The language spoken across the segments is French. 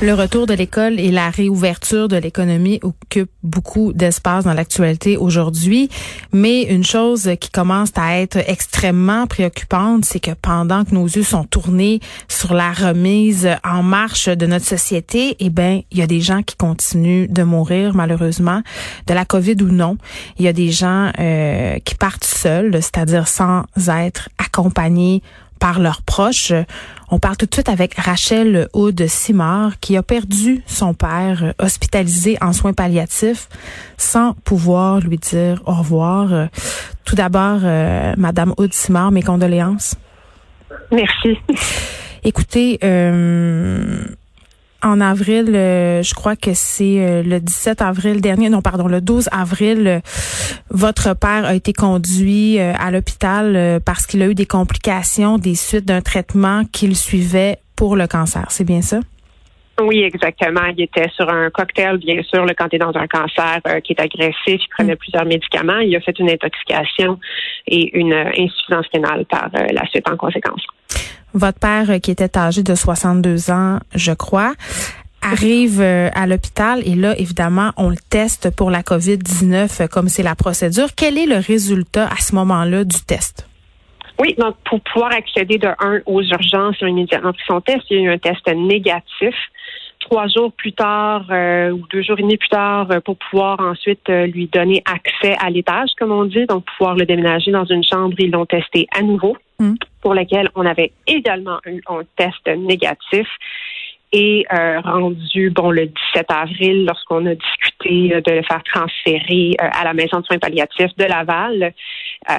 Le retour de l'école et la réouverture de l'économie occupent beaucoup d'espace dans l'actualité aujourd'hui. Mais une chose qui commence à être extrêmement préoccupante, c'est que pendant que nos yeux sont tournés sur la remise en marche de notre société, eh ben, il y a des gens qui continuent de mourir, malheureusement, de la COVID ou non. Il y a des gens euh, qui partent seuls, c'est-à-dire sans être accompagnés par leurs proches. On parle tout de suite avec Rachel Aude Simard qui a perdu son père hospitalisé en soins palliatifs sans pouvoir lui dire au revoir. Tout d'abord, euh, Madame Aude Simard, mes condoléances. Merci. Écoutez, euh, en avril, euh, je crois que c'est euh, le 17 avril dernier, non pardon, le 12 avril, euh, votre père a été conduit euh, à l'hôpital parce qu'il a eu des complications des suites d'un traitement qu'il suivait pour le cancer. C'est bien ça? Oui, exactement. Il était sur un cocktail, bien sûr, là, quand tu es dans un cancer euh, qui est agressif, il prenait plusieurs médicaments. Il a fait une intoxication et une insuffisance rénale par euh, la suite en conséquence. Votre père, euh, qui était âgé de 62 ans, je crois, arrive euh, à l'hôpital et là, évidemment, on le teste pour la COVID-19 euh, comme c'est la procédure. Quel est le résultat à ce moment-là du test? Oui, donc pour pouvoir accéder de un aux urgences, immédiatement pris son test. Il y a eu un test négatif. Trois jours plus tard euh, ou deux jours et demi plus tard, euh, pour pouvoir ensuite euh, lui donner accès à l'étage, comme on dit, donc pouvoir le déménager dans une chambre, ils l'ont testé à nouveau, Mm. pour lequel on avait également eu un test négatif. Et euh, rendu bon le 17 avril, lorsqu'on a discuté euh, de le faire transférer euh, à la maison de soins palliatifs de Laval, euh,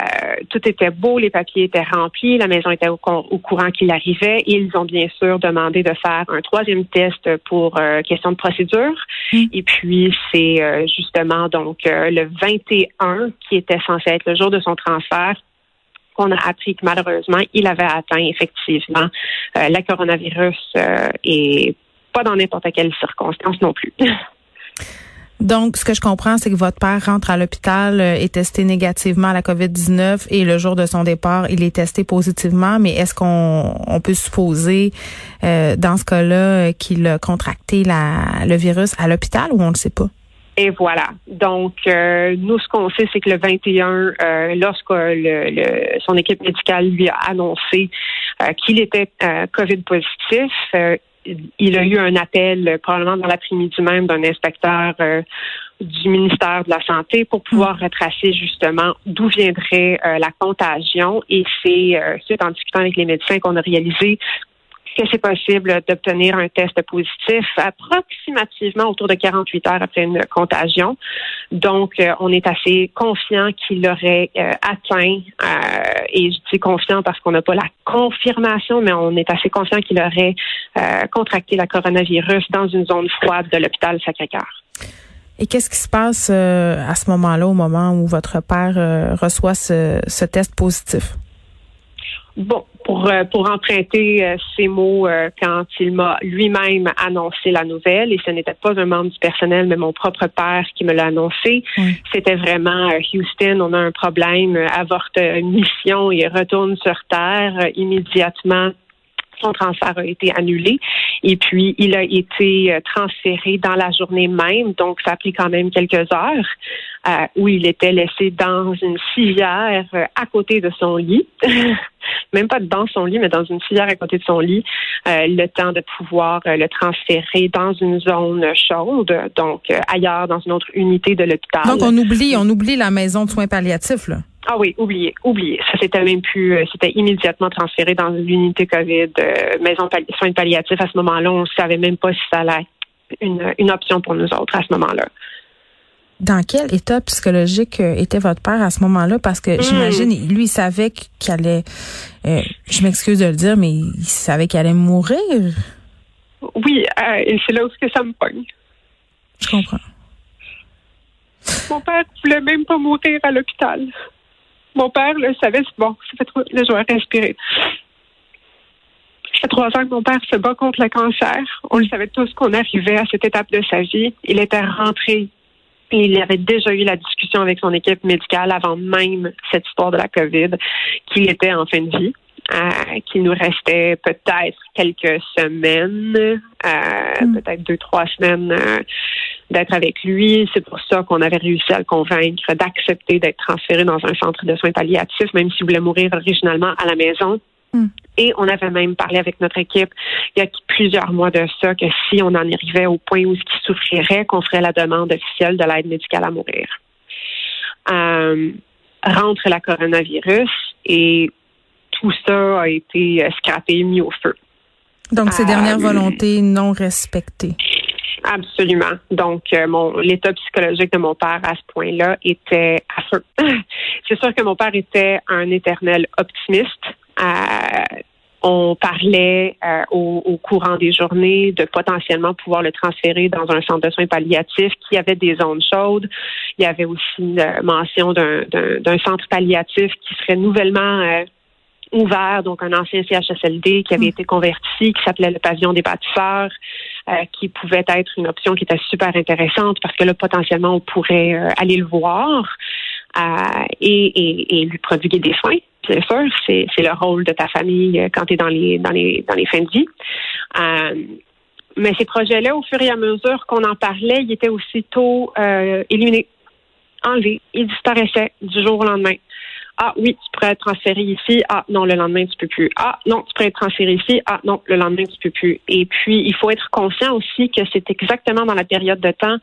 tout était beau, les papiers étaient remplis, la maison était au, courant qu'il arrivait. Ils ont bien sûr demandé de faire un troisième test pour question de procédure. Mm. Et puis c'est euh, justement donc le 21 qui était censé être le jour de son transfert qu'on a appris que malheureusement, il avait atteint effectivement euh, la coronavirus euh, et pas dans n'importe quelle circonstance non plus. Donc, ce que je comprends, c'est que votre père rentre à l'hôpital, euh, est testé négativement à la COVID-19 et le jour de son départ, il est testé positivement. Mais est-ce qu'on on peut supposer, dans ce cas-là, qu'il a contracté le virus à l'hôpital ou on ne le sait pas? Et voilà. Donc, euh, nous, ce qu'on sait, c'est que le 21, euh, lorsque le, le- son équipe médicale lui a annoncé euh, qu'il était COVID positif, il a eu un appel probablement dans l'après-midi même d'un inspecteur du ministère de la Santé pour pouvoir retracer justement d'où viendrait la contagion. Et c'est suite en discutant avec les médecins qu'on a réalisé que c'est possible d'obtenir un test positif approximativement autour de 48 heures après une contagion. Donc, euh, on est assez confiant qu'il aurait euh, atteint, euh, et je dis confiant parce qu'on n'a pas la confirmation, mais on est assez confiant qu'il aurait contracté la coronavirus dans une zone froide de l'hôpital Sacré-Cœur. Et qu'est-ce qui se passe à ce moment-là, au moment où votre père reçoit ce test positif? Bon, pour, euh, pour emprunter euh, ces mots euh, quand il m'a lui-même annoncé la nouvelle, et ce n'était pas un membre du personnel, mais mon propre père qui me l'a annoncé, Oui. c'était vraiment Houston, on a un problème, avorte mission et retourne sur Terre immédiatement. Son transfert a été annulé et puis il a été euh, transféré dans la journée même, donc ça a pris quand même quelques heures euh, où il était laissé dans une civière euh, à côté de son lit. même pas dans son lit, mais dans une civière à côté de son lit, euh, le temps de pouvoir euh, le transférer dans une zone chaude, donc ailleurs, dans une autre unité de l'hôpital. Donc, on oublie, on oublie la maison de soins palliatifs, là. Ah oui, oublié, oublié. Ça c'était même plus, euh, c'était immédiatement transféré dans l'unité COVID, euh, maison palli- soins palliatifs. À ce moment-là, on ne savait même pas si ça allait être une, une option pour nous autres à ce moment-là. dans quel état psychologique euh, était votre père à ce moment-là? Parce que j'imagine, lui, il savait qu'il allait, euh, je m'excuse de le dire, mais il savait qu'il allait mourir. Oui, et c'est là où que ça me pogne. Je comprends. Mon père voulait même pas mourir à l'hôpital. Mon père le savait, c'est bon, ça fait trop, là, je vais respirer. Ça fait trois ans que mon père se bat contre le cancer. On le savait tous qu'on arrivait à cette étape de sa vie. Il était rentré. Il avait déjà eu la discussion avec son équipe médicale avant même cette histoire de la COVID, qu'il était en fin de vie. Euh, qu'il nous restait peut-être quelques semaines, euh, Mm. peut-être deux, trois semaines euh, d'être avec lui. C'est pour ça qu'on avait réussi à le convaincre d'accepter d'être transféré dans un centre de soins palliatifs, même s'il voulait mourir originalement à la maison. Mm. Et on avait même parlé avec notre équipe il y a plusieurs mois de ça que si on en arrivait au point où il souffrirait, qu'on ferait la demande officielle de l'aide médicale à mourir. Euh, rentre la coronavirus et tout ça a été euh, scrappé, mis au feu. Donc, ces Euh, dernières volontés non respectées. Absolument. Donc, euh, mon l'état psychologique de mon père à ce point-là était à feu. C'est sûr que mon père était un éternel optimiste. Euh, on parlait euh, au, au courant des journées de potentiellement pouvoir le transférer dans un centre de soins palliatifs qui avait des zones chaudes. Il y avait aussi une mention d'un- centre palliatif qui serait nouvellement ouvert, donc un ancien CHSLD qui avait été converti, qui s'appelait le pavillon des bâtisseurs, euh, qui pouvait être une option qui était super intéressante parce que là, potentiellement, on pourrait euh, aller le voir euh, et, lui prodiguer des soins. Bien sûr, c'est, le rôle de ta famille quand tu es dans les, dans, les, dans les fins de vie. Mais ces projets-là, au fur et à mesure qu'on en parlait, ils étaient aussitôt éliminés, enlevés. Ils disparaissaient du jour au lendemain. Ah oui, tu pourrais être transféré ici. Ah non, le lendemain, tu peux plus. Ah non, tu pourrais être transféré ici. Ah non, le lendemain, tu peux plus. Et puis, il faut être conscient aussi que c'est exactement dans la période de temps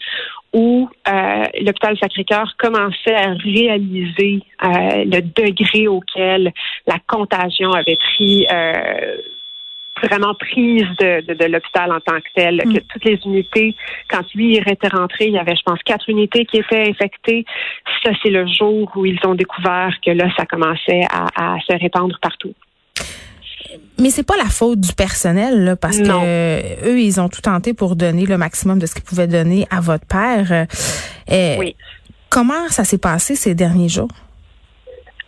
où euh, l'hôpital Sacré-Cœur commençait à réaliser euh, le degré auquel la contagion avait pris euh, vraiment prise de, de, de l'hôpital en tant que tel, que toutes les unités, quand lui il était rentré, il y avait, je pense, quatre unités qui étaient infectées. Ça, c'est le jour où ils ont découvert que là, ça commençait à, à se répandre partout. Mais c'est pas la faute du personnel, là, parce Non. que eux, ils ont tout tenté pour donner le maximum de ce qu'ils pouvaient donner à votre père. Euh, Oui. Comment ça s'est passé ces derniers jours?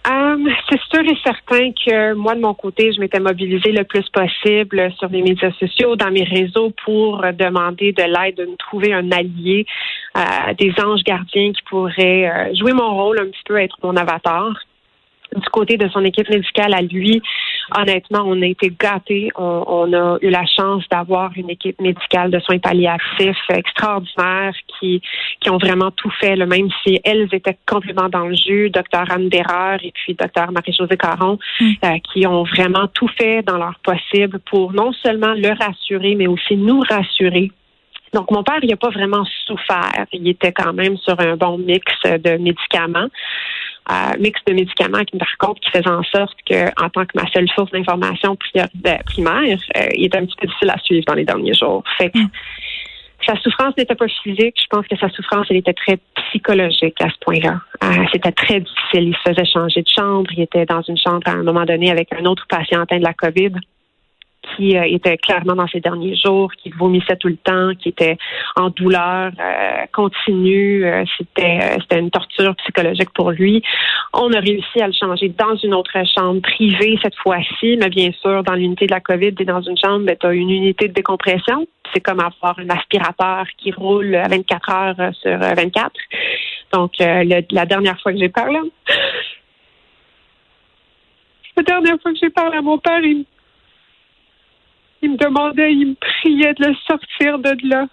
Euh, c'est sûr et certain que moi, de mon côté, je m'étais mobilisée le plus possible sur les médias sociaux, dans mes réseaux, pour demander de l'aide, de me trouver un allié, euh, des anges gardiens qui pourraient euh, jouer mon rôle un petit peu, être mon avatar. Du côté de son équipe médicale à lui, honnêtement, on a été gâtés. On, on a eu la chance d'avoir une équipe médicale de soins palliatifs extraordinaire qui, qui ont vraiment tout fait, là, même si elles étaient complètement dans le jus. Docteur Anne Bérard et puis docteur Marie-Josée Caron, euh, qui ont vraiment tout fait dans leur possible pour non seulement le rassurer, mais aussi nous rassurer donc, mon père, il n'a pas vraiment souffert. Il était quand même sur un bon mix de médicaments. Euh, mix de médicaments qui, par contre, qui faisait en sorte que, en tant que ma seule source d'information primaire, euh, il était un petit peu difficile à suivre dans les derniers jours. Fait que sa souffrance n'était pas physique. Je pense que sa souffrance, elle était très psychologique à ce point-là. Euh, C'était très difficile. Il se faisait changer de chambre. Il était dans une chambre à un moment donné avec un autre patient atteint de la COVID qui euh, était clairement dans ses derniers jours, qui vomissait tout le temps, qui était en douleur euh, continue. Euh, c'était c'était une torture psychologique pour lui. On a réussi à le changer dans une autre chambre privée cette fois-ci, mais bien sûr, dans l'unité de la COVID, es dans une chambre, tu as une unité de décompression. C'est comme avoir un aspirateur qui roule à 24 heures sur euh, 24. Donc, la dernière fois que j'ai parlé, la dernière fois que j'ai parlé à mon père, il, il me demandait, il me priait de le sortir de là.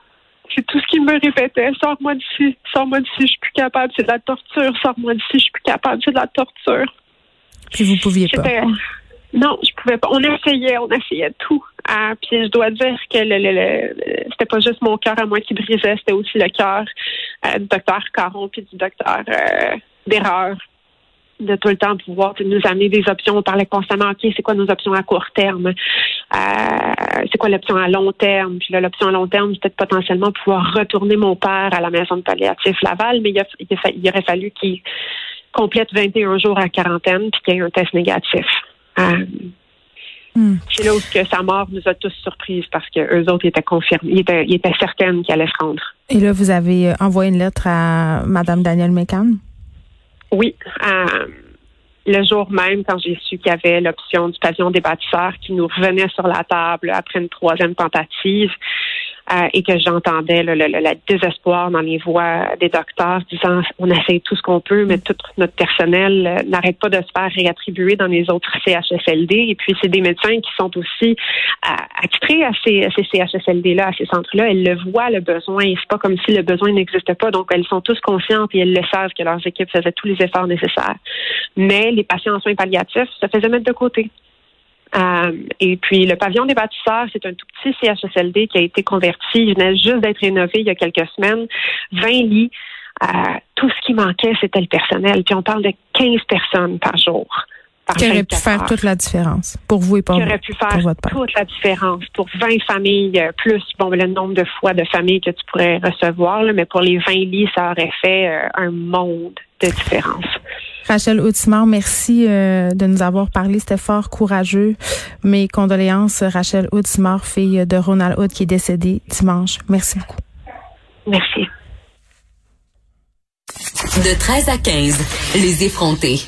C'est tout ce qu'il me répétait. Sors-moi d'ici, sors-moi d'ici, je suis plus capable, c'est de la torture. Sors-moi d'ici, je suis plus capable, c'est de la torture. Puis vous pouviez pas. Non, je pouvais pas. On essayait, on essayait tout. Ah, puis je dois dire que le, le- le- c'était pas juste mon cœur à moi qui brisait, c'était aussi le cœur euh, du docteur Caron puis du docteur euh, d'erreur de tout le temps pouvoir nous amener des options. On parlait constamment, OK, c'est quoi nos options à court terme? Euh, c'est quoi l'option à long terme? Puis là, l'option à long terme, c'était potentiellement pouvoir retourner mon père à la maison de palliatif Laval, mais il, aurait fallu qu'il complète 21 jours à quarantaine puis qu'il y ait un test négatif. Hmm. C'est là où que sa mort nous a tous surprises parce que eux autres étaient confirmés, ils étaient, ils étaient certaines qu'il allait se rendre. Et là, vous avez envoyé une lettre à Mme Danielle McCann? Oui. Euh, le jour même, quand j'ai su qu'il y avait l'option du pavillon des bâtisseurs qui nous revenait sur la table après une troisième tentative, euh, et que j'entendais le, désespoir dans les voix des docteurs disant on essaie tout ce qu'on peut, mais tout notre personnel euh, n'arrête pas de se faire réattribuer dans les autres CHSLD. Et puis c'est des médecins qui sont aussi attitrés à ces, CHSLD-là, à ces centres-là. Elles le voient le besoin. C'est pas comme si le besoin n'existe pas. Donc elles sont tous conscientes et elles le savent que leurs équipes faisaient tous les efforts nécessaires. Mais les patients en soins palliatifs se faisaient mettre de côté. Euh, et puis, le pavillon des bâtisseurs, c'est un tout petit CHSLD qui a été converti. Il venait juste d'être rénové il y a quelques semaines. 20 lits. Euh, tout ce qui manquait, c'était le personnel. Puis on parle de 15 personnes par jour. qui aurait pu faire toute la différence pour vous et pour, qui aurait pu faire toute la différence pour 20 familles, euh, plus bon, le nombre de fois de familles que tu pourrais recevoir. Là, mais pour les 20 lits, ça aurait fait un monde de différence. Rachel Houtimar, merci euh, de nous avoir parlé. C'était fort courageux. Mes condoléances, Rachel Houtimar, fille de Ronald Hood qui est décédé dimanche. Merci beaucoup. Merci. De 13 à 15, les effrontés.